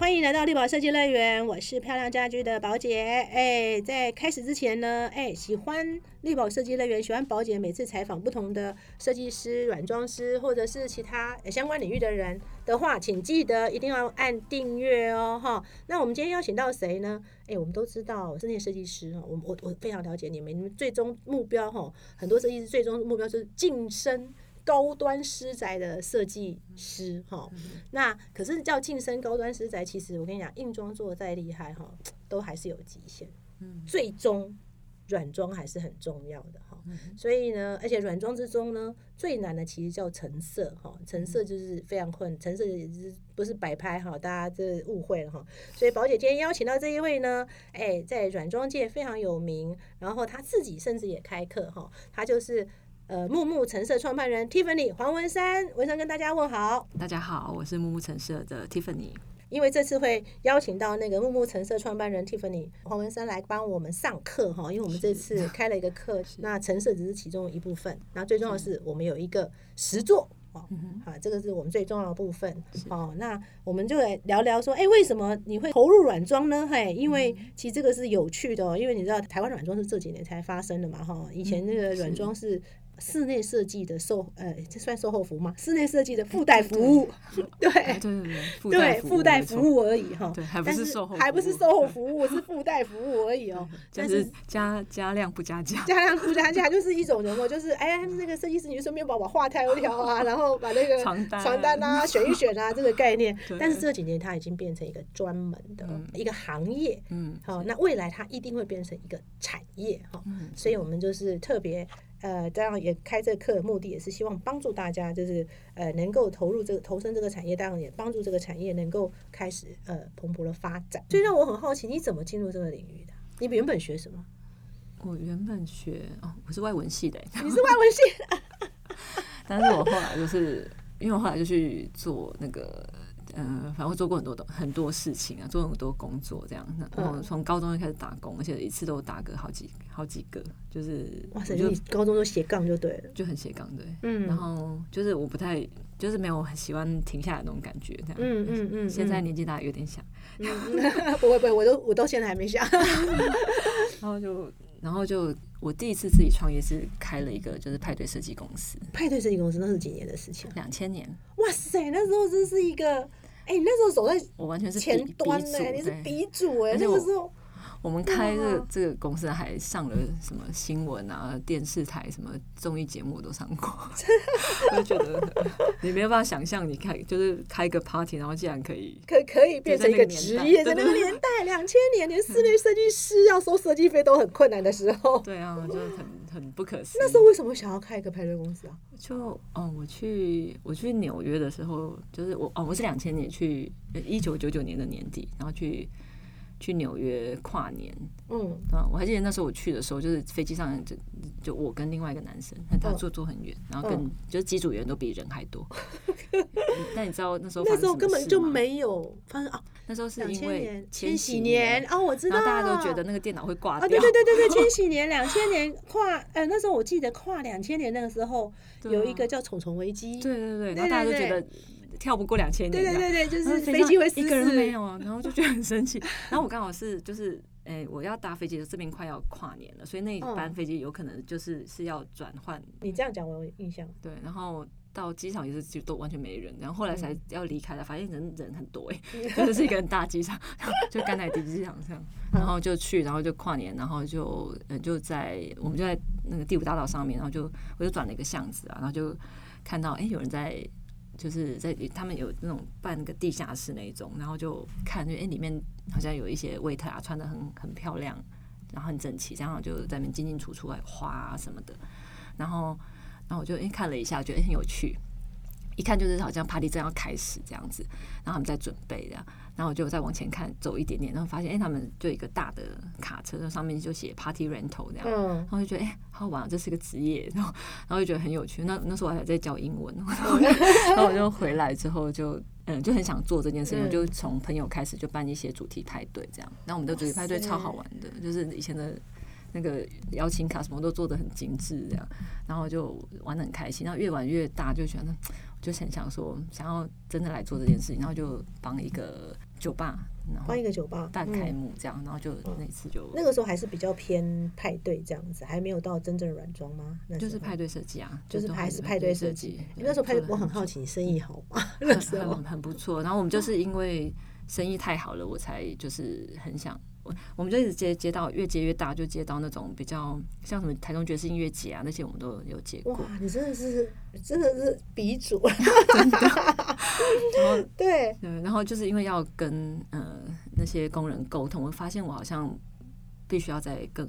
欢迎来到绿宝设计乐园，我是漂亮家居的宝姐。哎，在开始之前呢，哎，喜欢绿宝设计乐园，喜欢宝姐每次采访不同的设计师、软装师或者是其他相关领域的人的话，请记得一定要按订阅哦，哈。那我们今天邀请到谁呢？哎，我们都知道室内设计师哈，我我我非常了解你们，你们最终目标哈，很多设计师最终目标是晋升。高端私宅的设计师哈，那可是叫晋升高端私宅，其实我跟你讲，硬装做的再厉害哈，都还是有极限。嗯，最终软装还是很重要的哈。所以呢，而且软装之中呢，最难的其实叫成色哈，成色就是非常困，成色也是不是摆拍哈，大家这误会了哈。所以宝姐今天邀请到这一位呢，哎，在软装界非常有名，然后他自己甚至也开课哈，他就是。呃，木木橙色创办人 Tiffany 黄文山，文山跟大家问好。大家好，我是木木橙色的 Tiffany。因为这次会邀请到那个木木橙色创办人 Tiffany 黄文山来帮我们上课哈，因为我们这次开了一个课，那橙色只是其中一部分，那最重要的是我们有一个实作哦，好，这个是我们最重要的部分哦。那我们就来聊聊说，哎，为什么你会投入软装呢？嘿，因为其实这个是有趣的哦，因为你知道台湾软装是这几年才发生的嘛哈，以前那个软装是。室内设计的售，呃，这算售后服务吗？室内设计的附带服务，对对对，对。附带服务而已哈，对，还不是售后，还不是售后服务，是附带服务而已哦。但是加加量不加价，加量不加价就是一种人哦，就是哎，那个设计师你就顺便帮我画条条啊，然后把那个床单床单啊选一选啊，这个概念。但是这几年它已经变成一个专门的一个行业，嗯，好，那未来它一定会变成一个产业哈，所以我们就是特别。呃，这样也开这课的，目的也是希望帮助大家，就是呃，能够投入这个投身这个产业，当然也帮助这个产业能够开始呃蓬勃的发展。所以让我很好奇，你怎么进入这个领域的？你原本学什么？我原本学哦，我是外文系的。你是外文系？但是我后来就是因为我后来就去做那个。嗯，反正我做过很多的很多事情啊，做很多工作这样。然后从高中就开始打工，而且一次都打个好几好几个，就是哇塞，就高中就斜杠就对了，就很斜杠对。嗯，然后就是我不太，就是没有很喜欢停下来那种感觉，这样。嗯嗯嗯。现在年纪大有点想，不会不会，我都我到现在还没想。然后就然后就我第一次自己创业是开了一个就是派对设计公司。派对设计公司那是几年的事情？两千年。哇塞，那时候真是一个。哎，你那时候走在我完全是前端呢，你是鼻祖哎，那个时候。我们开这这个公司还上了什么新闻啊，电视台什么综艺节目都上过，我就觉得你没有办法想象，你开就是开个 party，然后竟然可以可可以变成一个职业，在那个年代，两千年连室内设计师要收设计费都很困难的时候，对啊，就是很很不可思议。那时候为什么想要开一个派对公司啊？就哦，我去我去纽约的时候，就是我哦，我是两千年去一九九九年的年底，然后去。去纽约跨年，嗯，啊，我还记得那时候我去的时候，就是飞机上就就我跟另外一个男生，他坐坐很远，然后跟就是机组员都比人还多。但你知道那时候那时候根本就没有发生啊，那时候是因为千禧年哦，我知道，大家都觉得那个电脑会挂掉。对对对对对，千禧年两千年跨，呃，那时候我记得跨两千年那个时候有一个叫虫虫危机，对对对，然后大家都觉得。跳不过两千年，对对对对，就是飞机会一个人没有啊，然后就觉得很生气。然后我刚好是就是，哎，我要搭飞机的这边快要跨年了，所以那一班飞机有可能就是是要转换。你这样讲我有印象。对，然后到机场也是就都完全没人，然后后来才要离开了，发现人人很多哎，真的是一个很大机场，就甘乃迪机场这样，然后就去，然后就跨年，然后就呃就在我们就在那个第五大道上面，然后就我就转了一个巷子啊，然后就看到哎有人在。就是在他们有那种半个地下室那一种，然后就看，哎，里面好像有一些 waiter 啊，穿的很很漂亮，然后很整齐，然后就在那边进进出出，还花啊什么的，然后，然后我就哎看了一下，觉得很有趣。一看就是好像 party 正要开始这样子，然后他们在准备这样，然后我就再往前看走一点点，然后发现哎，他们就一个大的卡车，上面就写 party rental 这样，然后就觉得哎，好玩，这是个职业，然后 然后就觉得很有趣。那那时候我还在教英文，然后我就回来之后就嗯就很想做这件事情，就从朋友开始就办一些主题派对这样。那我们的主题派对超好玩的，就是以前的那个邀请卡什么都做的很精致，这样，然后就玩的很开心。然后越玩越大，就觉得就很想说，想要真的来做这件事情，然后就帮一个酒吧，然后帮一个酒吧办开幕这样，然后就那次就那个时候还是比较偏派对这样子，还没有到真正软装吗？那就是派对设计啊，就是还是派对设计。那时候派对，我很好奇，生意好吗？那时候很很不错。然后我们就是因为生意太好了，我才就是很想。我我们就一直接接到越接越大，就接到那种比较像什么台中爵士音乐节啊那些，我们都有接过。哇，你真的是真的是鼻祖，真的。然后对对，然后就是因为要跟呃那些工人沟通，我发现我好像必须要再更。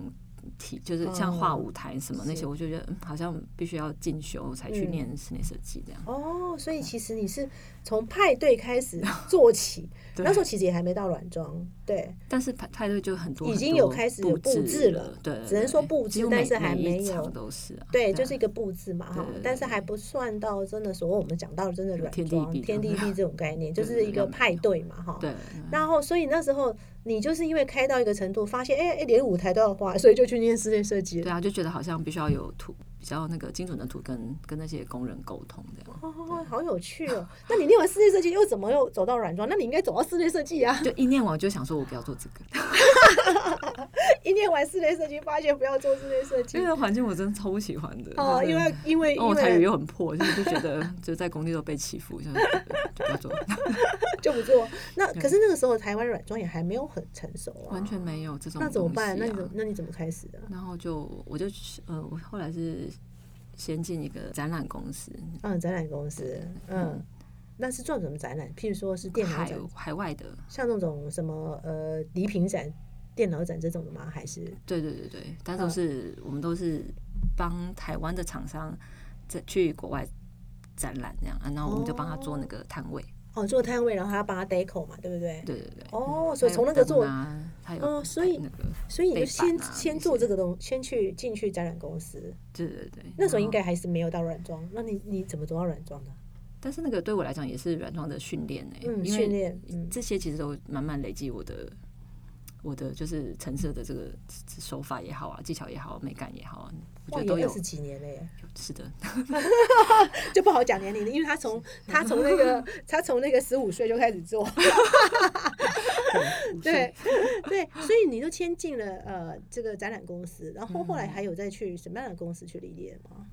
就是像画舞台什么那些，我就觉得好像必须要进修才去念室内设计这样。哦，所以其实你是从派对开始 做起，那时候其实也还没到软装，对。但是派派对就很多，已经有开始布置了，对，只能说布置，但是还没有都是，对，就是一个布置嘛哈，但是还不算到真的所谓我们讲到真的软装天地地这种概念，就是一个派对嘛哈。对。然后，所以那时候。你就是因为开到一个程度，发现哎哎，连舞台都要画，所以就去念室内设计。对啊，就觉得好像必须要有图，比较那个精准的图，跟跟那些工人沟通这样。哦，好有趣哦！那你念完室内设计，又怎么又走到软装？那你应该走到室内设计啊。就一念完就想说，我不要做这个。一念完室内设计，发现不要做室内设计。因为环境我真的超不喜欢的。哦，因为因为我台语又很破，就就觉得就在工地都被欺负，就不要做。就不做。那可是那个时候台湾软装也还没有很成熟啊，完全没有这种。那怎么办？那你怎那你怎么开始的？然后就我就呃，我后来是先进一个展览公司。嗯，展览公司，嗯，那是做什么展览？譬如说是电脑展，海外的，像那种什么呃礼品展、电脑展这种的吗？还是？对对对对，但都是我们都是帮台湾的厂商在去国外展览这样，然后我们就帮他做那个摊位。哦，做摊位，然后还要帮他 deco 嘛，对不对？对对对。哦，所以从那个做，哦，所以所以你就先先做这个东，先去进去展览公司。对对对。那时候应该还是没有到软装，那你你怎么做到软装的？但是那个对我来讲也是软装的训练呢，嗯，训练，这些其实都慢慢累积我的。我的就是成色的这个手法也好啊，技巧也好，美感也好，我觉得都有二十几年了耶。是的，就不好讲年龄了，因为他从 他从那个他从那个十五岁就开始做。对对，所以你就签进了呃这个展览公司，然后后来还有再去什么样的公司去历练吗？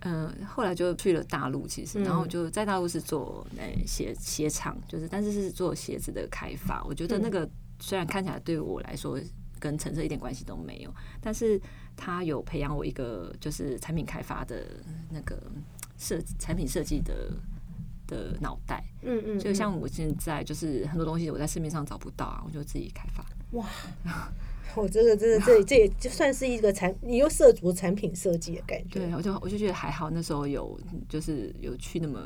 嗯，后来就去了大陆，其实，然后就在大陆是做诶鞋鞋厂，就是但是是做鞋子的开发，我觉得那个。虽然看起来对我来说跟橙色一点关系都没有，但是他有培养我一个就是产品开发的那个设产品设计的的脑袋。嗯嗯，就像我现在就是很多东西我在市面上找不到啊，我就自己开发。哇，我真的真的这这也就算是一个产，你又涉足产品设计的感觉。对，我就我就觉得还好，那时候有就是有去那么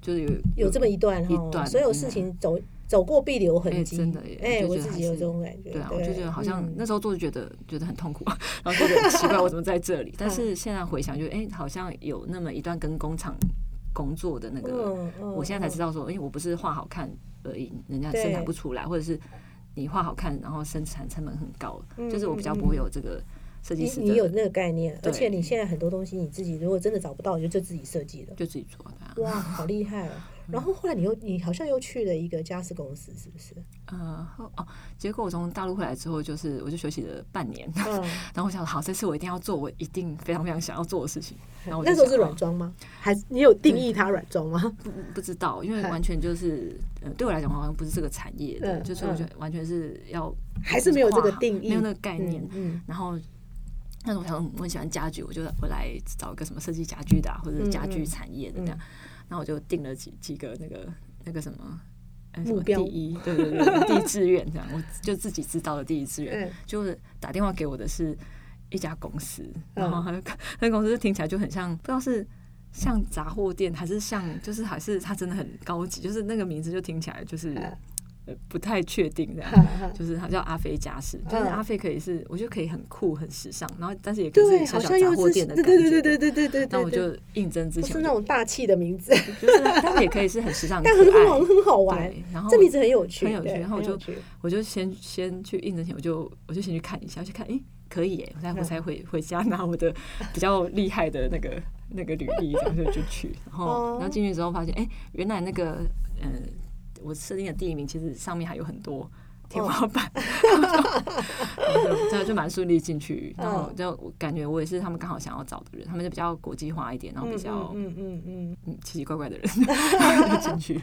就是有有这么一段一段所有事情走。走过必留痕迹，真的耶！哎，我自己有这种感觉。对啊，我就觉得好像那时候做就觉得觉得很痛苦，然后就觉得奇怪，我怎么在这里？但是现在回想，就哎，好像有那么一段跟工厂工作的那个，我现在才知道说，哎，我不是画好看而已，人家生产不出来，或者是你画好看，然后生产成本很高，就是我比较不会有这个设计师。你有那个概念，而且你现在很多东西你自己如果真的找不到，你就自己设计了，就自己做的。哇，好厉害哦！然后后来你又你好像又去了一个家私公司，是不是？呃，哦，结果我从大陆回来之后，就是我就休息了半年。嗯，然后我想，好，这次我一定要做我一定非常非常想要做的事情。然后那时候是软装吗？还是你有定义它软装吗？不不知道，因为完全就是呃，对我来讲好像不是这个产业的，就是我觉得完全是要还是没有这个定义，没有那个概念。嗯，然后那时候我想我很喜欢家具，我就回来找一个什么设计家具的或者家具产业的这样。那我就定了几几个那个那个什么目标，第一，对对对，第一志愿这样，我就自己知道的第一志愿，就是打电话给我的是一家公司，然后那 那公司听起来就很像，不知道是像杂货店还是像，就是还是它真的很高级，就是那个名字就听起来就是呃不太确定这样。就是他叫阿飞家饰，就是嗯阿飞可以是，我觉得可以很酷、很时尚，然后但是也可以对，是小小杂货店的对感觉。对对对对对对对，那我就应征之前是那种大气的名字，就是他们也可以是很时尚、但很。好很好玩。对，然后这名字很有趣，很有趣然后我就我就先先去应征前，我就我就先去看一下，去看，诶，可以耶，我才我嗯才回回家拿我的比较厉害的那个那个履历，然后就就去，然后哦然后进去之后发现，诶，原来那个呃，我设定的第一名其实上面还有很多。天花板，然 后就这样就蛮顺利进去，然后嗯就我感觉我也是他们刚好想要找的人，他们就比较国际化一点，然后比较嗯嗯嗯奇奇怪怪的人 进去。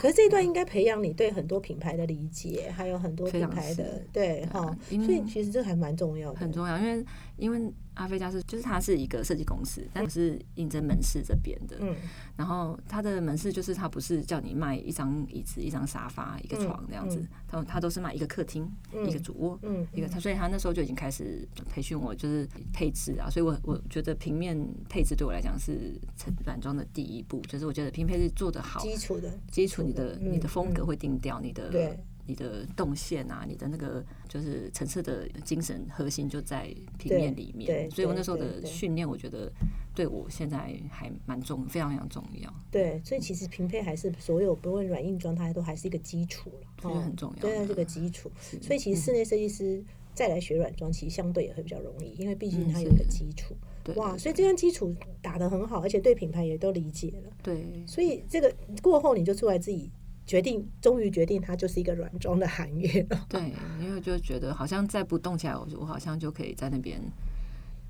可是这一段应该培养你对很多品牌的理解，还有很多品牌的对啊哈，所以其实这还蛮重要的，很重要，因为因为阿菲家是就是它是一个设计公司，但是应征门市这边的，嗯然后它的门市就是它不是叫你卖一张椅子、一张沙发、一个床这样子嗯，它它都是卖一个客厅、嗯一个主卧。嗯一个，他所以他那时候就已经开始培训我，就是配置啊，所以我我觉得平面配置对我来讲是成软装的第一步，就是我觉得平配置做得好，基础的基础你的嗯你的风格会定调，你的对你的动线啊，你的那个就是层次的精神核心就在平面里对面，所以我那时候对对。的训练，我觉得对我现在还蛮重，非常非常重要，对，所以其实平配还是所有不论软硬装，它都还是一个基础了，很重要对，的。这个基础。所以其实室内设计师再来学软装，其实相对也会比较容易，因为毕竟嗯它有一个基础。对哇，所以这样基础打得很好，而且对品牌也都理解了。对。所以这个过后你就出来自己决定，终于决定它就是一个软装的行业了。对，因为就觉得好像再不动起来，我我好像就可以在那边。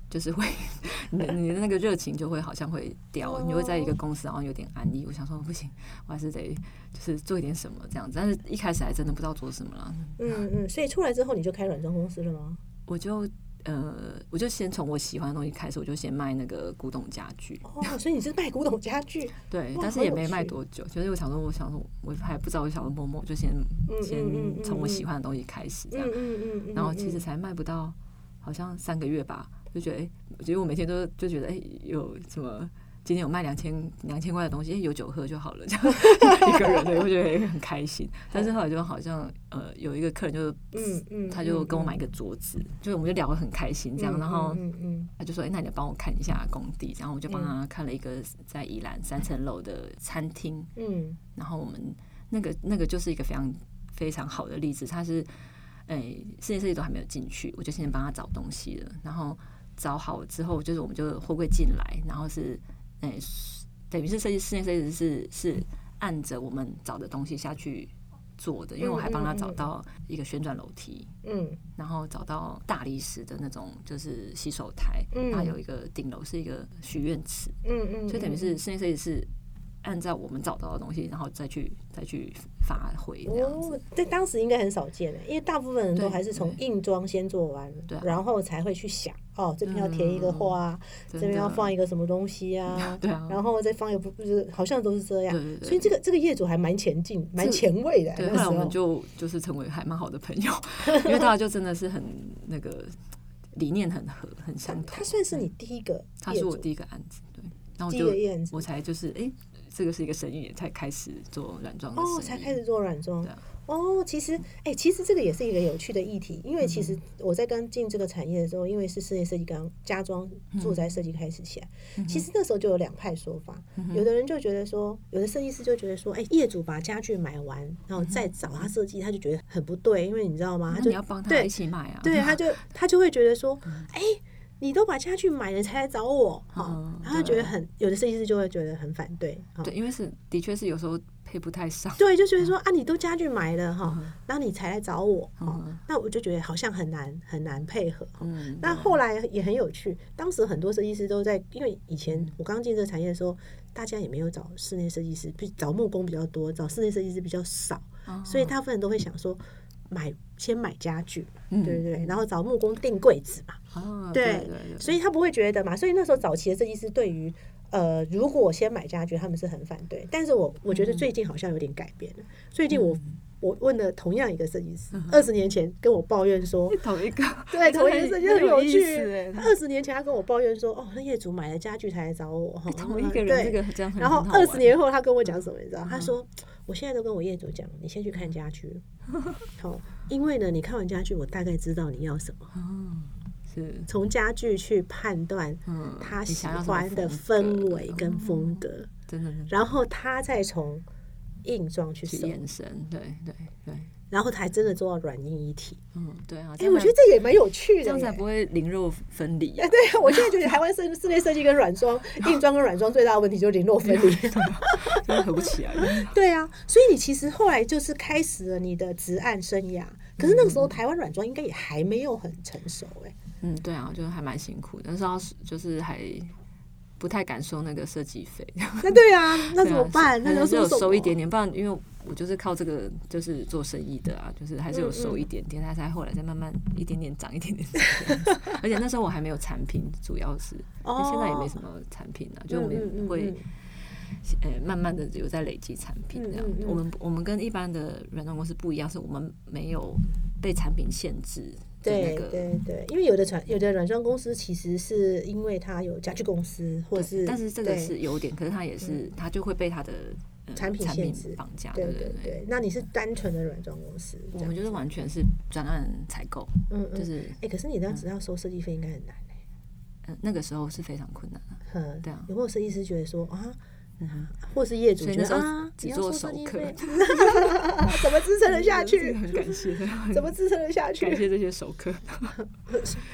就是会，你的那个热情就会好像会掉，你会在一个公司好像有点安逸。我想说不行，我还是得就是做一点什么这样子。但是一开始还真的不知道做什么了，嗯嗯，所以出来之后你就开软装公司了吗？我就呃，我就先从我喜欢的东西开始，我就先卖那个古董家具，哦，所以你是卖古董家具，对，但是也没卖多久。就是我想说，我想说，我还不知道，我想说某某就先嗯先从我嗯喜欢的东西开始这嗯样，嗯嗯嗯，然后其实嗯才卖不到好像三个月吧，就觉得哎，我觉得我每天都就觉得哎，有什么。今天有卖两千两千块的东西，哎，有酒喝就好了，这样一个人对，我觉得也很开心。但是后来就好像呃，有一个客人就嗯嗯，他就嗯跟我买一个桌子，就我们就聊得很开心这样，嗯然后嗯嗯他就说：“哎、那你帮我看一下工地。”然后我就帮他看了一个在宜兰三层楼的餐厅。嗯然后我们那个那个就是一个非常非常好的例子，他是哎，室内设计都还没有进去，我就先帮他找东西了。然后找好之后，就是我们就货柜进来，然后是哎，等于是设计室内设计师是是按着我们找的东西下去做的，因为我还帮他找到一个旋转楼梯。嗯。然后找到大理石的那种就是洗手台，嗯。它有一个顶楼是一个许愿池，嗯嗯，所以等于是室内设计师按照我们找到的东西，然后再去再去发挥这样子。哦，在当时应该很少见的，因为大部分人都还是从硬装先做完，对啊然后才会去想哦，这边要填一个花，这边要放一个什么东西啊，对啊，然后再放一个不好像都是这样。所以这个这个业主还蛮前进、蛮前卫的。对，后来我们就就是成为还蛮好的朋友，因为大家就真的是很那个理念很合，很相同他。算是你第一个，他是我第一个案子，对，然后第我就一个案子我才就是哎、这个是一个生意，才开始做软装哦，才开始做软装。哦，其实，哎、其实这个也是一个有趣的议题，因为其嗯实我在刚进这个产业的时候，因为是室内设计刚家装嗯住宅设计开始起来，其实那时候就有两派说法，嗯有的人就觉得说，有的设计师就觉得说，哎、业主把家具买完，然后嗯再找他设计，他就觉得很不对，因为你知道吗？他就那你要帮他对一起买啊，对，他就他就会觉得说，哎、你都把家具买了才来找我，哈、嗯然后就觉得很，有的设计师就会觉得很反对，哈。对，因为是的确是有时候配不太上，对，就觉得说啊，你都家具买了哈，嗯。然后你才来找我，哈嗯，那我就觉得好像很难很难配合。那后来也很有趣，当时很多设计师都在，因为以前嗯我刚进这个产业的时候，大家也没有找室内设计师，比找木工比较多，找室内设计师比较少，哦所以大部分人都会想说买先买家具，嗯。对对对，然后找木工订柜子嘛，哦，对所以他不会觉得嘛，所以那时候早期的设计师对于呃，如果先买家具，他们是很反对。但是我我觉得最近好像有点改变了。最近我我问了同样一个设计师，二十年前跟我抱怨说，同一个，对，同一个设计师 很有趣。二十年前他跟我抱怨说，哦，那业主买了家具才来找我，哈，同一个人，这对。个这样然后二十年后，他跟我讲什么？你知道？他说：“我现在都跟我业主讲，你先去看家具，好，因为呢，你看完家具，我大概知道你要什么，从家具去判断嗯，他喜欢的氛围跟风格，然后他再从硬装去去手，延伸，对对对，然后才真的做到软硬一体。嗯，对啊，哎、我觉得这也蛮有趣的耶。这样才不会零肉分离啊哎。对啊，我现在觉得台湾室室内设计跟软装、硬装跟软装最大的问题就是零落分离。真的合不起来。对啊，所以你其实后来就是开始了你的职案生涯，可是那个时候台湾软装应该也还没有很成熟哎、嗯，对啊，就是还蛮辛苦的，那时候就是还不太敢收那个设计费。那对啊，那怎么办？那就是有收一点点，不然因为我就是靠这个就是做生意的啊，就是还是有嗯收一点点，他才后来再慢慢一点点涨，一点点。而且那时候我还没有产品，主要是，哦现在也没什么产品啊，就我们会嗯呃慢慢的有在累积产品这样嗯嗯。嗯我们我们跟一般的软装公司不一样，是我们没有被产品限制的那对个。对对，因为有的产有的软装公司其实是因为它有家具公司或者是，但是这个是有点，可是它也是，它就会被它的、呃产品限制绑架，对对对。那你是单纯的软装公司，我们就是完全是专案采购，嗯嗯，就是哎，可是你这样只要收设计费应该很难哎。嗯、那个时候是非常困难的，嗯，对啊有没有设计师觉得说啊，或是业主觉得啊，只收设计费，怎么支撑得下去？很感谢，怎么支撑得下去感去？谢这些熟客。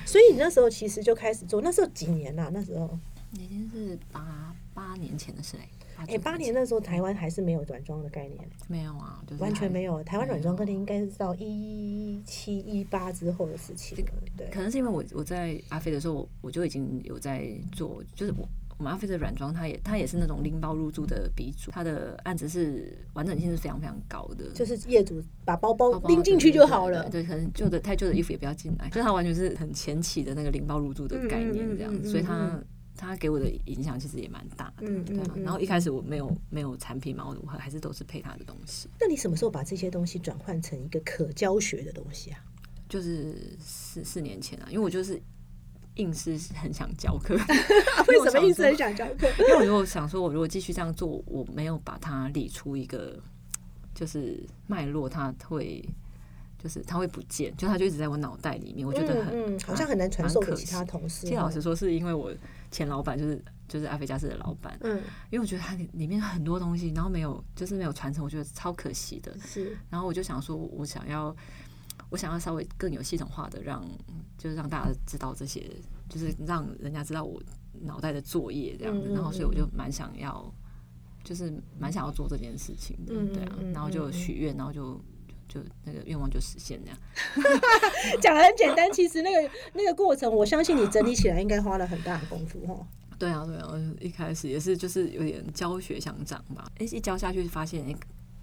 所以你那时候其实就开始做，那时候几年啦？那时候，已经是八八年前的事哎、哎，九八年那时候台湾还是没有软装的概念，没有啊，就是完全还没有。台湾软装概念应该是到一七一八之后的事情了，对。可能是因为我我在阿飞的时候，我我就已经有在做，就是我我们阿飞的软装，它也它也是那种拎包入住的鼻祖，它的案子是完整性是非常非常高的，就是业主把包包拎进去就好了。对，对可能旧的太旧的衣服也不要进来，就是它完全是很前期的那个拎包入住的概念这样所以它嗯他给我的影响其实也蛮大的，嗯对然后一开始我没有没有产品嘛，我我还是都是配他的东西，那你什么时候把这些东西转换成一个可教学的东西啊？就是四四年前啊，因为我就是硬是很想教课，为什么硬是很想教课？因为我如果想说，我如果继续这样做，我没有把它理出一个就是脉络，它会就是它会不见，就它就一直在我脑袋里面，我觉得很、嗯，好像很难传授给其他同事。其实老实说，是因为我前老板就是就是阿菲加斯的老板，嗯，因为我觉得它里里面很多东西，然后没有就是没有传承，我觉得超可惜的。是，然后我就想说，我想要我想要稍微更有系统化的让，就是让大家知道这些，就是让人家知道我脑袋的作业这样子。然后所以我就蛮想要，就是蛮想要做这件事情的，嗯对啊。然后就嗯许愿，然后就就就那个愿望就实现这样。讲的很简单，其实那个 那个过程，我相信你整理起来应该花了很大的功夫哈。对啊，对啊，我一开始也是就是有点教学相长吧。哎，一教下去发现，哎，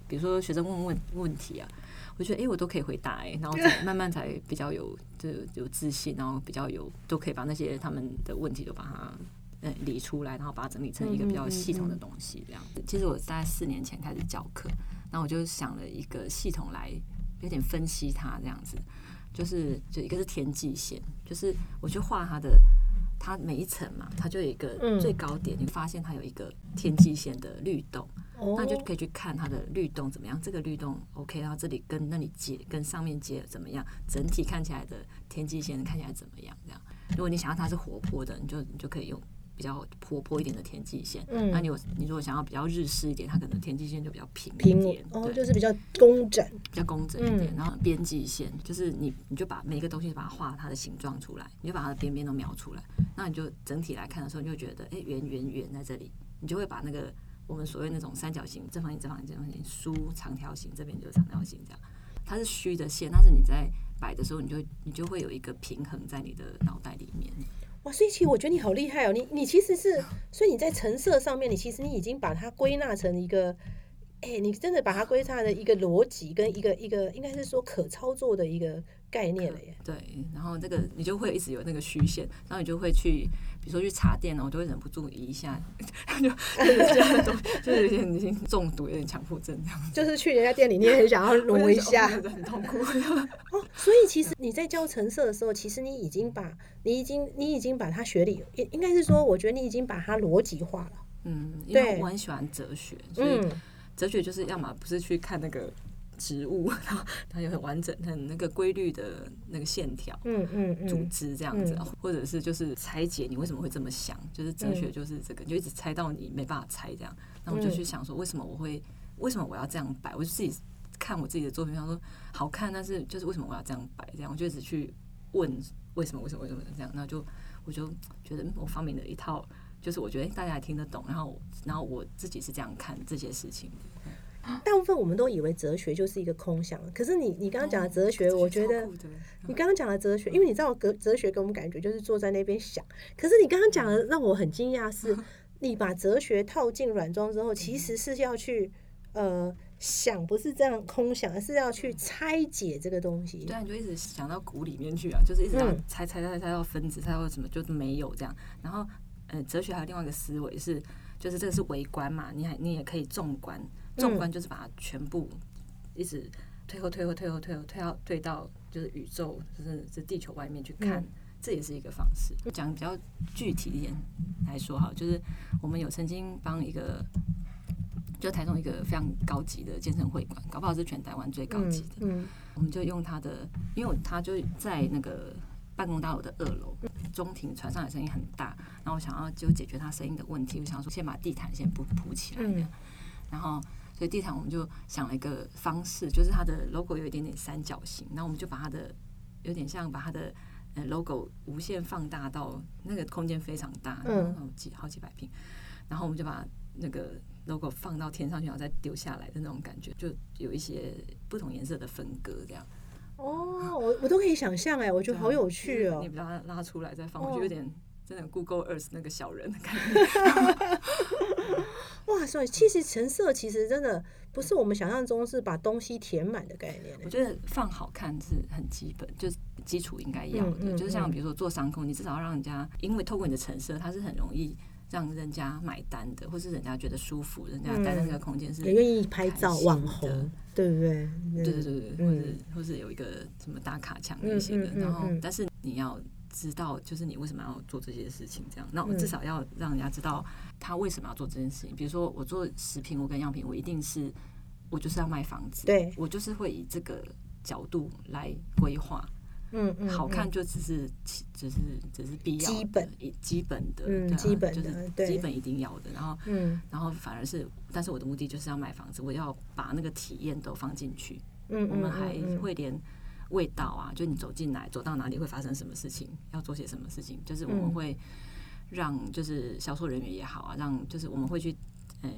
比如说学生问问问题啊，我觉得哎我都可以回答哎，然后才慢慢才比较有就有自信，然后比较有都可以把那些他们的问题都把它嗯理出来，然后把它整理成一个比较系统的东西这样子。其实我大概四年前开始教课，然后我就想了一个系统来有点分析它这样子，就是就一个是天际线，就是我去画它的。它每一层嘛，它就有一个嗯最高点，你发现它有一个天际线的律动，哦那你就可以去看它的律动怎么样。这个律动 OK，然后这里跟那里接，跟上面接怎么样？整体看起来的天际线看起来怎么样？这样，如果你想要它是活泼的，你就你就可以用比较活泼一点的天际线。嗯那你有你如果想要比较日式一点，它可能天际线就比较平一平点，哦，对就是比较工整。比较工整一点，嗯然后边际线就是你你就把每一个东西把它画它的形状出来，你就把它的边边都描出来，那你就整体来看的时候，你就觉得哎圆圆圆在这里，你就会把那个我们所谓那种三角形、正方形、正方形、正方形、竖长条形这边就是长条形这样，它是虚的线，但是你在摆的时候，你就你就会有一个平衡在你的脑袋里面。哇，所以其实我觉得你好厉害哦，你你其实是，所以你在成色上面，你其实你已经把它归纳成一个，哎、你真的把它归纳的一个逻辑跟一个一个，应该是说可操作的一个概念了耶。对，然后这个你就会一直有那个虚线，然后你就会去，比如说去茶店呢，我就会忍不住移一下，就 就是这样的东，就是有点已经中毒，有点强迫症这样。就是去人家店里，你也很想要挪一下，很痛苦。哦，所以其实你在教橙色的时候，其实你已经把你已经你已经把它学理，应应该是说，我觉得你已经把它逻辑化了。嗯，因为我很喜欢哲学，所以嗯哲学就是要么不是去看那个植物，然后它有很完整、很那个规律的那个线条。嗯嗯组嗯，织这样子，或者是就是拆解你为什么会这么想，就是哲学就是这个，你就一直猜到你没办法猜这样，那我就去想说为什么我会，为什么我要这样摆，我就自己看我自己的作品，想说好看，但是就是为什么我要这样摆，这样我就一直去问为什么为什么为什么这样，那就我就觉得嗯我发明了一套，就是我觉得大家也听得懂，然后然后我自己是这样看这些事情的，大部分我们都以为哲学就是一个空想，可是你你刚刚讲的哲学，我觉得你刚刚讲的哲学，因为你知道哲哲学给我们感觉就是坐在那边想，可是你刚刚讲的让我很惊讶是，你把哲学套进软装之后，其实是要去呃想，不是这样空想，而是要去拆解这个东西。对。啊，你就一直想到骨里面去啊，就是一直要嗯。猜猜猜猜到分子，拆到什么就没有这样。然后，呃，哲学还有另外一个思维是，就是这个是微观嘛，你还你也可以纵观，纵观就是把它全部一直推后推后推后推后推到推到就是宇宙，就是这地球外面去看。嗯。这也是一个方式，讲比较具体一点来说哈，就是我们有曾经帮一个，就台中一个非常高级的健身会馆，搞不好是全台湾最高级的，嗯。我们就用它的，因为他就在那个办公大楼的二楼，中庭传上来声音很大，然后我想要就解决他声音的问题，我想说先把地毯先铺铺起来，嗯然后所以地毯我们就想了一个方式，就是它的 logo 有一点点三角形，然后我们就把它的有点像把它的呃 logo 无限放大到那个空间非常大，嗯几好几百平，然后我们就把那个 logo 放到天上去，然后再丢下来的那种感觉，就有一些不同颜色的分割这样。哦，我我都可以想象哎，我觉得好有趣 哦你。把它拉出来再放，我哦觉得有点真的 Google Earth 那个小人的感觉。哇塞，其实橙色其实真的不是我们想象中是把东西填满的概念欸。我觉得放好看是很基本，就是基础应该要的。嗯嗯嗯就是像比如说做商空，你至少要让人家，因为透过你的橙色，它是很容易让人家买单的，或是人家觉得舒服，人家待在那个空间是也愿意拍照网红，对不对？对对对对，嗯或者或是有一个什么打卡墙那些的然后但是你要知道，就是你为什么要做这些事情，这样，那我嗯至少要让人家知道他为什么要做这件事情。比如说我做食品，我跟样品，我一定是我就是要卖房子，对我就是会以这个角度来规划。嗯嗯，好看嗯就只是其只是只是必要的基本一基本的，嗯对啊基本就是基本一定要的。然后嗯然后反而是，但是我的目的就是要买房子，我要把那个体验都放进去。嗯，我们还会连味道啊，就你走进来，走到哪里会发生什么事情，要做些什么事情，就是我们嗯会让就是销售人员也好啊，让就是我们会去呃，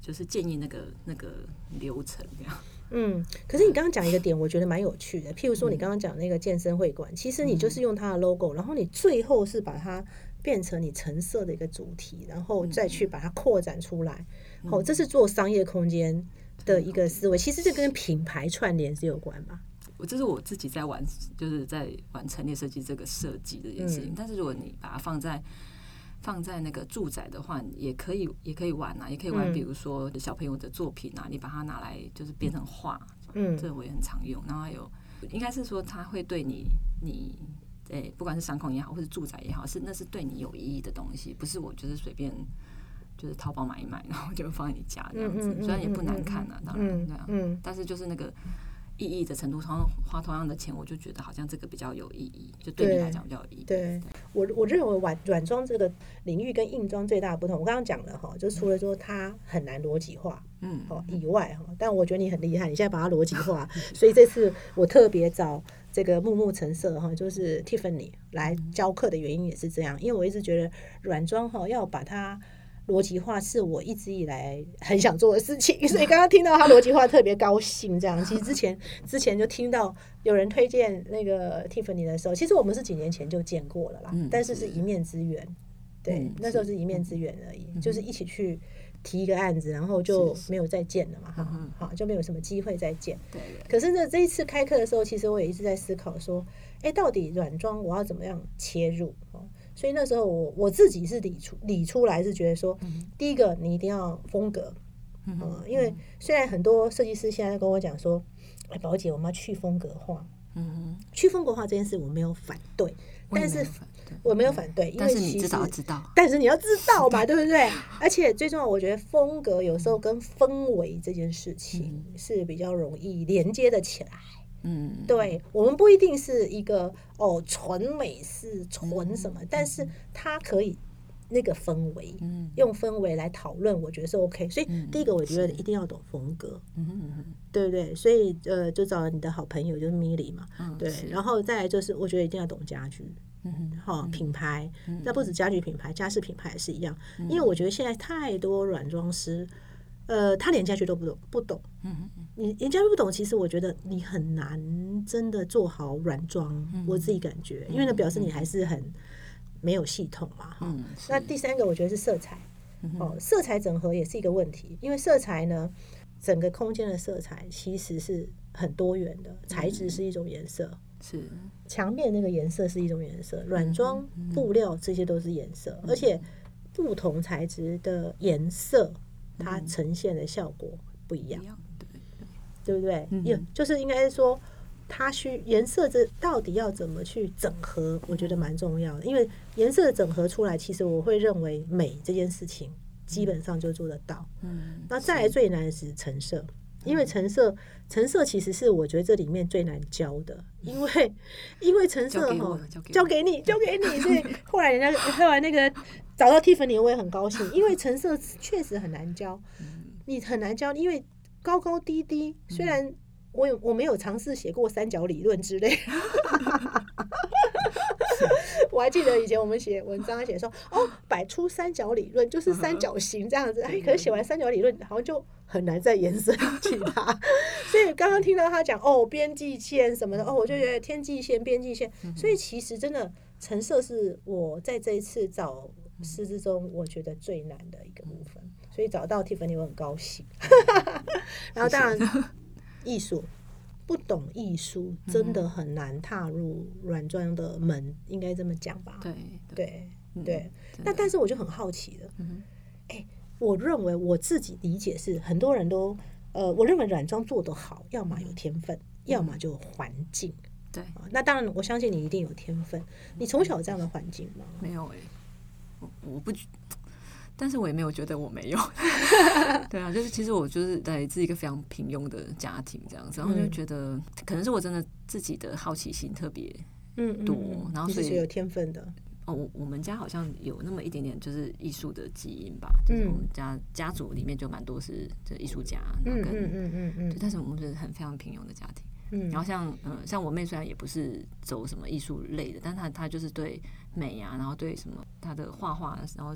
就是建议那个那个流程这样。嗯，可是你刚刚讲一个点，我觉得蛮有趣的。譬如说，你刚刚讲那个健身会馆，其实你就是用它的 logo，然后你最后是把它变成你橙色的一个主题，然后再去把它扩展出来。哦，这是做商业空间的一个思维。其实这跟品牌串联是有关吧？我这是我自己在玩，就是在玩陈列设计这个设计这件事情。但是如果你把它放在放在那个住宅的话，也可以也可以玩啊，也可以玩，嗯比如说小朋友的作品啊，你把它拿来就是变成画，嗯这我也很常用。然后还有，应该是说它会对你你。诶、不管是商空也好，或者住宅也好，是那是对你有意义的东西，不是我就是随便就是淘宝买一买，然后就放在你家这样子。虽然也不难看啊，当然嗯对啊，嗯但是就是那个意义的程度，同样花同样的钱，我就觉得好像这个比较有意义，就对你来讲比较有意义。对我，我认为软软装这个领域跟硬装最大的不同，我刚刚讲了哈，就除了说它很难逻辑化，嗯，哦以外哈，但我觉得你很厉害，你现在把它逻辑化，所以这次我特别找这个木木橙色哈，就是 Tiffany 来教课的原因也是这样，因为我一直觉得软装哈要把它。逻辑化是我一直以来很想做的事情，所以刚刚听到他逻辑化特别高兴。这样，其实之前之前就听到有人推荐那个 Tiffany 的时候，其实我们是几年前就见过了啦，嗯但是是是一面之缘。对，嗯那时候是一面之缘而已，嗯就是一起去提一个案子，然后就没有再见了嘛，哈，好就没有什么机会再见。对。可是呢，这一次开课的时候，其实我也一直在思考说，哎，到底软装我要怎么样切入？哦，所以那时候我我自己是理出理出来是觉得说，第一个你一定要风格，嗯，因为虽然很多设计师现在跟我讲说，哎，宝姐，我们要去风格化，嗯哼，去风格化这件事我没有反对，但是。我没有反对，因为你至少要知道，但是你要知道嘛，对不对？而且最重要，我觉得风格有时候跟氛围这件事情是比较容易连接的起来。嗯，对，我们不一定是一个哦纯美式纯什么，但是它可以那个氛围，嗯，用氛围来讨论，我觉得是 OK。所以第一个，我觉得一定要懂风格，对不对？所以呃，就找了你的好朋友就是 Milly 嘛，对，然后再来就是我觉得一定要懂家具。嗯，好，品牌，那不止家具品牌，家饰品牌也是一样。因为我觉得现在太多软装师，呃，他连家具都不懂，不懂。嗯嗯你连家具不懂，其实我觉得你很难真的做好软装。我自己感觉，因为那表示你还是很没有系统嘛。哈，那第三个我觉得是色彩，哦，色彩整合也是一个问题，因为色彩呢，整个空间的色彩其实是很多元的，材质是一种颜色。是墙面那个颜色是一种颜色，软装布料这些都是颜色，而且不同材质的颜色，它呈现的效果不一样，对对。不对？也就是应该说，它需颜色这到底要怎么去整合，我觉得蛮重要的，因为颜色的整合出来，其实我会认为美这件事情基本上就做得到。嗯，那再来最难的是成色。因为橙色，橙色其实是我觉得这里面最难教的，因为因为橙色哈，交给你，交给你。所以后来人家后来那个找到 Tiffany，我也很高兴，因为橙色确实很难教，你很难教，因为高高低低。虽然我有我没有尝试写过三角理论之类。我还记得以前我们写文章写说哦，摆出三角理论就是三角形这样子。哎，可是写完三角理论，好像就很难再延伸其他。所以刚刚听到他讲哦，边际线什么的哦，我就觉得天际线、边际线。所以其实真的成色是我在这一次找师之中，我觉得最难的一个部分。所以找到 Tiffany 我很高兴。然后当然艺术。不懂艺术，真的很难踏入软装的门，应该这么讲吧？对对对。那但是我就很好奇了，哎，我认为我自己理解是，很多人都呃，我认为软装做得好，要么有天分，要么就环境。对，那当然，我相信你一定有天分。你从小有这样的环境吗？没有哎，我我不。但是我也没有觉得我没有，对啊，就是其实我就是来自一个非常平庸的家庭这样子，然后就觉得可能是我真的自己的好奇心特别嗯多，然后所以有天分的。哦，我我们家好像有那么一点点就是艺术的基因吧，就是我们家家族里面就蛮多是这艺术家，嗯嗯嗯嗯嗯，但是我们是很非常平庸的家庭，嗯，然后像嗯像我妹虽然也不是走什么艺术类的，但她她就是对美啊，然后对什么他的画画，然后。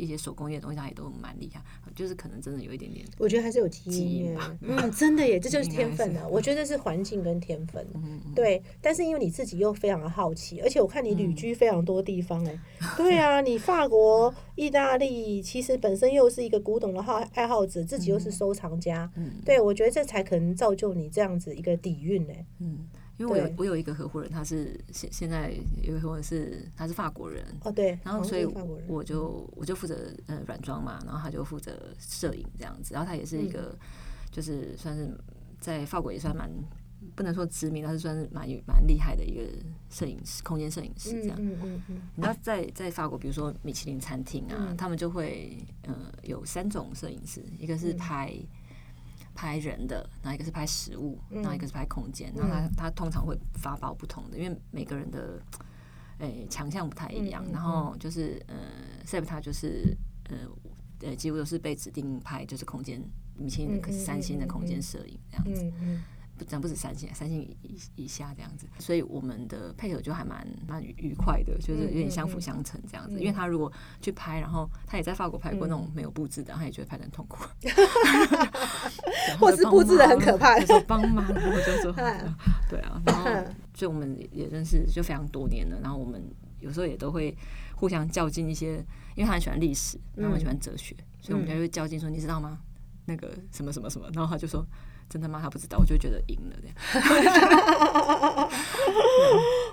一些手工业的东西，他也都蛮厉害，就是可能真的有一点点，我觉得还是有基因吧。嗯，真的耶，这就是 天分的。我觉得是环境跟天分。对，但是因为你自己又非常的好奇，而且我看你旅居非常多地方，哎，对啊，你法国、意大利，其实本身又是一个古董的好爱好者，自己又是收藏家。嗯，对，我觉得这才可能造就你这样子一个底蕴呢。嗯。因为我有我有一个合伙人，他是现现在有个合伙人是他是法国人哦对，然后所以我就我就负责呃软装嘛，然后他就负责摄影这样子，然后他也是一个就是算是在法国也算蛮不能说知名，他是算是蛮蛮厉害的一个摄影师，空间摄影师这样。嗯嗯嗯。你知道在在法国，比如说米其林餐厅啊，他们就会呃有三种摄影师，一个是拍。拍人的，然后一个是拍食物，然后一个是拍空间，然后他他通常会发包不同的，因为每个人的诶强项不太一样。然后就是呃 s e p 他就是呃呃几乎都是被指定拍就是空间米其林三星的空间摄影这样子。咱不止三星，三星以以下这样子，所以我们的配合就还蛮蛮愉快的，就是有点相辅相成这样子。因为他如果去拍，然后他也在法国拍过那种没有布置的，他也觉得拍的很痛苦，或是布置的很可怕，就说帮忙，我就说对啊，然后所以我们也认识就非常多年了，然后我们有时候也都会互相较劲一些，因为他很喜欢历史，他很喜欢哲学，所以我们家就会较劲说，你知道吗？那个什么什么什么，然后他就说。真的吗？他不知道，我就觉得赢了这样。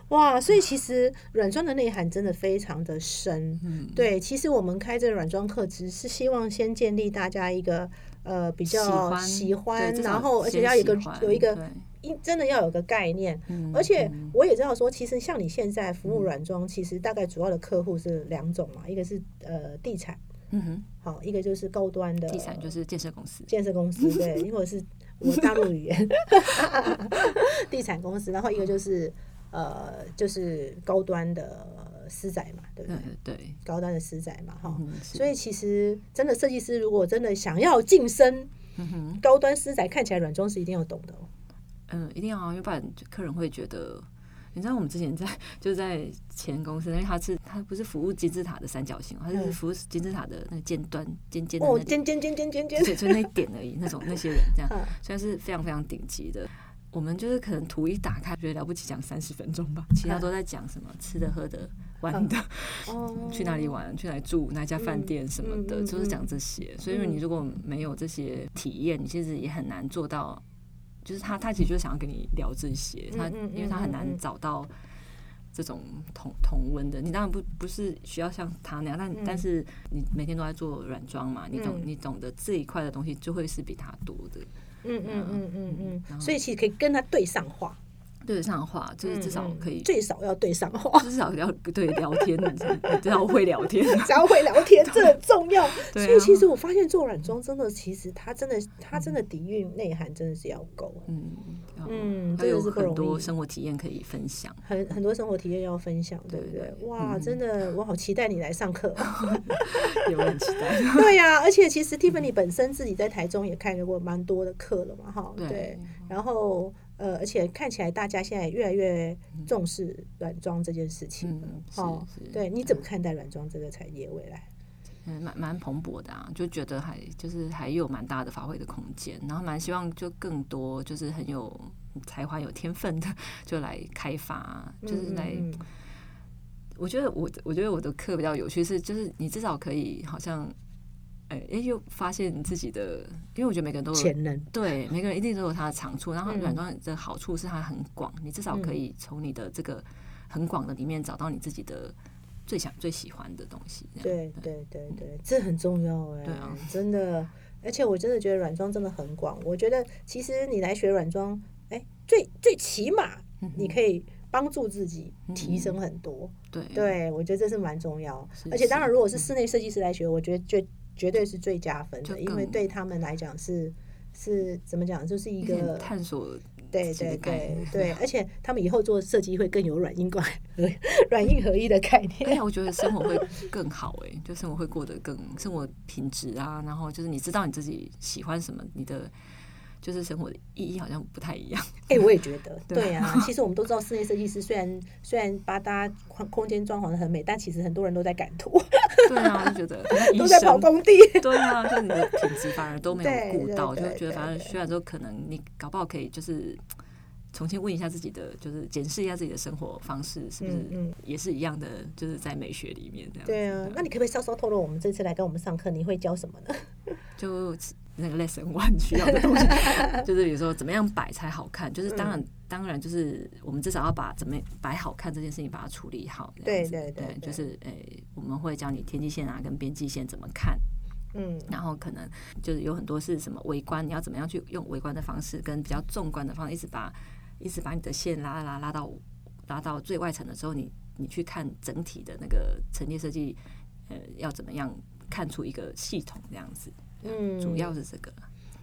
哇，所以其实软装的内涵真的非常的深。嗯，对，其实我们开这个软装课，只是希望先建立大家一个呃比较喜欢，然后而且要有一个有一个，一真的要有个概念。而且我也知道说，其实像你现在服务软装，其实大概主要的客户是两种嘛，一个是呃地产，嗯哼，好，一个就是高端的地产，就是建设公司，建设公司对，因为我是。我大陆语言，地产公司，然后一个就是呃，就是高端的私宅嘛，对不对？对，高端的私宅嘛，哈。所以其实真的设计师如果真的想要晋升，高端私宅看起来软装是一定要懂的哦。嗯，一定要啊，要不然客人会觉得。你知道我们之前在 就在前公司，因为他是他不是服务金字塔的三角形，他是服务金字塔的那个尖端尖尖的，哦，尖尖尖尖尖尖，就那一点而已。那种那些人这样，虽然是非常非常顶级的，我们就是可能图一打开，觉得了不起，讲三十分钟吧，其他都在讲什么吃的、喝的、玩的，去哪里玩，去哪里住，哪家饭店什么的，就是讲这些。所以你如果没有这些体验，你其实也很难做到。就是他，他其实就想要跟你聊这些，他因为他很难找到这种同同温的。你当然不不是需要像他那样，但但是你每天都在做软装嘛，你懂你懂得这一块的东西就会是比他多的。嗯嗯嗯嗯嗯，所以其实可以跟他对上话。对得上话，就是至少可以最少要对上话，至少要对聊天，至少会聊天，只要会聊天，这很重要。所以其实我发现做软装真的，其实它真的，它真的底蕴内涵真的是要够。嗯嗯，真的是很多生活体验可以分享，很很多生活体验要分享，对不对？哇，真的，我好期待你来上课，有很期待。对呀，而且其实 Tiffany 本身自己在台中也开过蛮多的课了嘛，哈，对，然后。呃，而且看起来大家现在越来越重视软装这件事情了。哦，对，你怎么看待软装这个产业未来？嗯，蛮蛮蓬勃的啊，就觉得还就是还有蛮大的发挥的空间，然后蛮希望就更多就是很有才华、有天分的就来开发，就是来。我觉得我我觉得我的课比较有趣，是就是你至少可以好像。哎，又发现自己的，因为我觉得每个人都有潜能，对，每个人一定都有他的长处。然后软装的好处是它很广，你至少可以从你的这个很广的里面找到你自己的最想、最喜欢的东西。对对对对，这很重要哎，对啊真的。而且我真的觉得软装真的很广。我觉得其实你来学软装，哎，最最起码你可以帮助自己提升很多。对，对我觉得这是蛮重要。而且当然，如果是室内设计师来学，我觉得就。绝对是最加分的，因为对他们来讲是是怎么讲，就是一个探索，对对对对，而且他们以后做设计会更有软硬管软硬合一的概念。哎，我觉得生活会更好哎，就生活会过得更生活品质啊，然后就是你知道你自己喜欢什么，你的。就是生活的意义好像不太一样。哎，我也觉得，对啊。其实我们都知道，室内设计师虽然 虽然把大家空空间装潢的很美，但其实很多人都在赶图。对啊，就觉得 都在跑工地。对啊，就你的品质反而都没有顾到，就觉得反正虽然说可能你搞不好可以就是重新问一下自己的，就是检视一下自己的生活方式是不是也是一样的，就是在美学里面这样。对啊，那你可不可以稍稍透露，我们这次来跟我们上课，你会教什么呢？就。那个 lesson one 需要的东西，就是比如说怎么样摆才好看，就是当然当然就是我们至少要把怎么摆好看这件事情把它处理好。对对对，就是诶，我们会教你天际线啊跟边际线怎么看，嗯，然后可能就是有很多是什么微观，你要怎么样去用微观的方式跟比较纵观的方式，一直把一直把你的线拉拉拉到拉到最外层的时候，你你去看整体的那个陈列设计，呃，要怎么样看出一个系统这样子。嗯，主要是这个，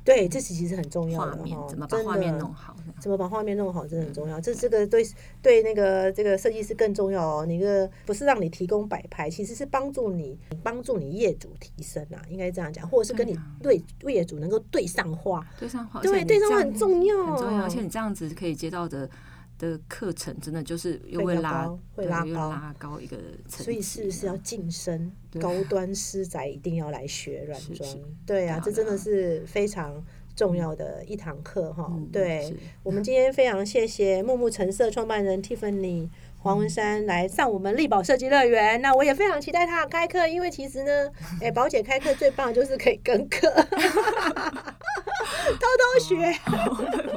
对，这其实很重要的哈。怎么把画面弄好？怎么把画面弄好，真的很重要。这这个对对那个这个设计师更重要哦。那个不是让你提供摆拍，其实是帮助你帮助你业主提升啊，应该这样讲，或者是跟你对业主能够对上话，对上话，对对上话很重要，很重要。而且你这样子可以接到的。的课程真的就是又会拉，会拉高，拉高一个层所以是是要晋升高端师仔，一定要来学软装。对啊，这真的是非常重要的一堂课哈。对我们今天非常谢谢木木橙色创办人 Tiffany。黄文山来上我们力宝设计乐园。那我也非常期待他的开课，因为其实呢，哎，宝姐开课最棒就是可以跟课，偷偷学。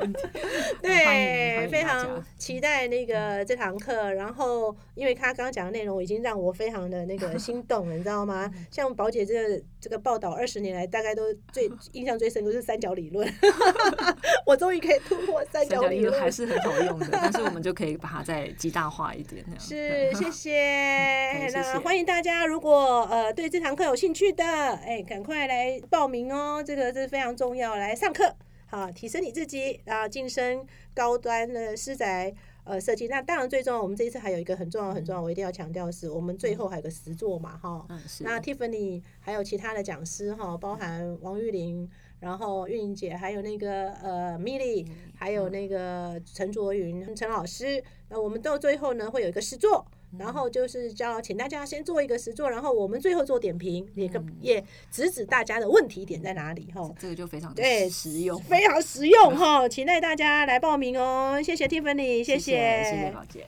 对，非常期待那个这堂课。然后，因为他刚刚讲的内容已经让我非常的那个心动了，你知道吗？像宝姐这这个报道二十年来，大概都最 印象最深都是三角理论。我终于可以突破三角理论，还是很好用的。但是我们就可以把它再极大化一点，是，谢谢。那欢迎大家，如果呃对这堂课有兴趣的，哎，赶快来报名哦，这个是非常重要，来上课。好，提升你自己，然后晋升高端的私宅呃设计。那当然，最重要，我们这一次还有一个很重要、很重要，我一定要强调是，我们最后还有个实作嘛，哈。嗯，是。那 Tiffany 还有其他的讲师哈，包含王玉玲，然后玉玲姐，还有那个呃 Milly，还有那个陈卓云陈老师。那我们到最后呢，会有一个实作。然后就是叫请大家先做一个实作，然后我们最后做点评，也也指指大家的问题点在哪里哈。这个就非常对实用，非常实用哈，期待大家来报名哦。谢谢 Tiffany，谢谢，谢谢宝姐。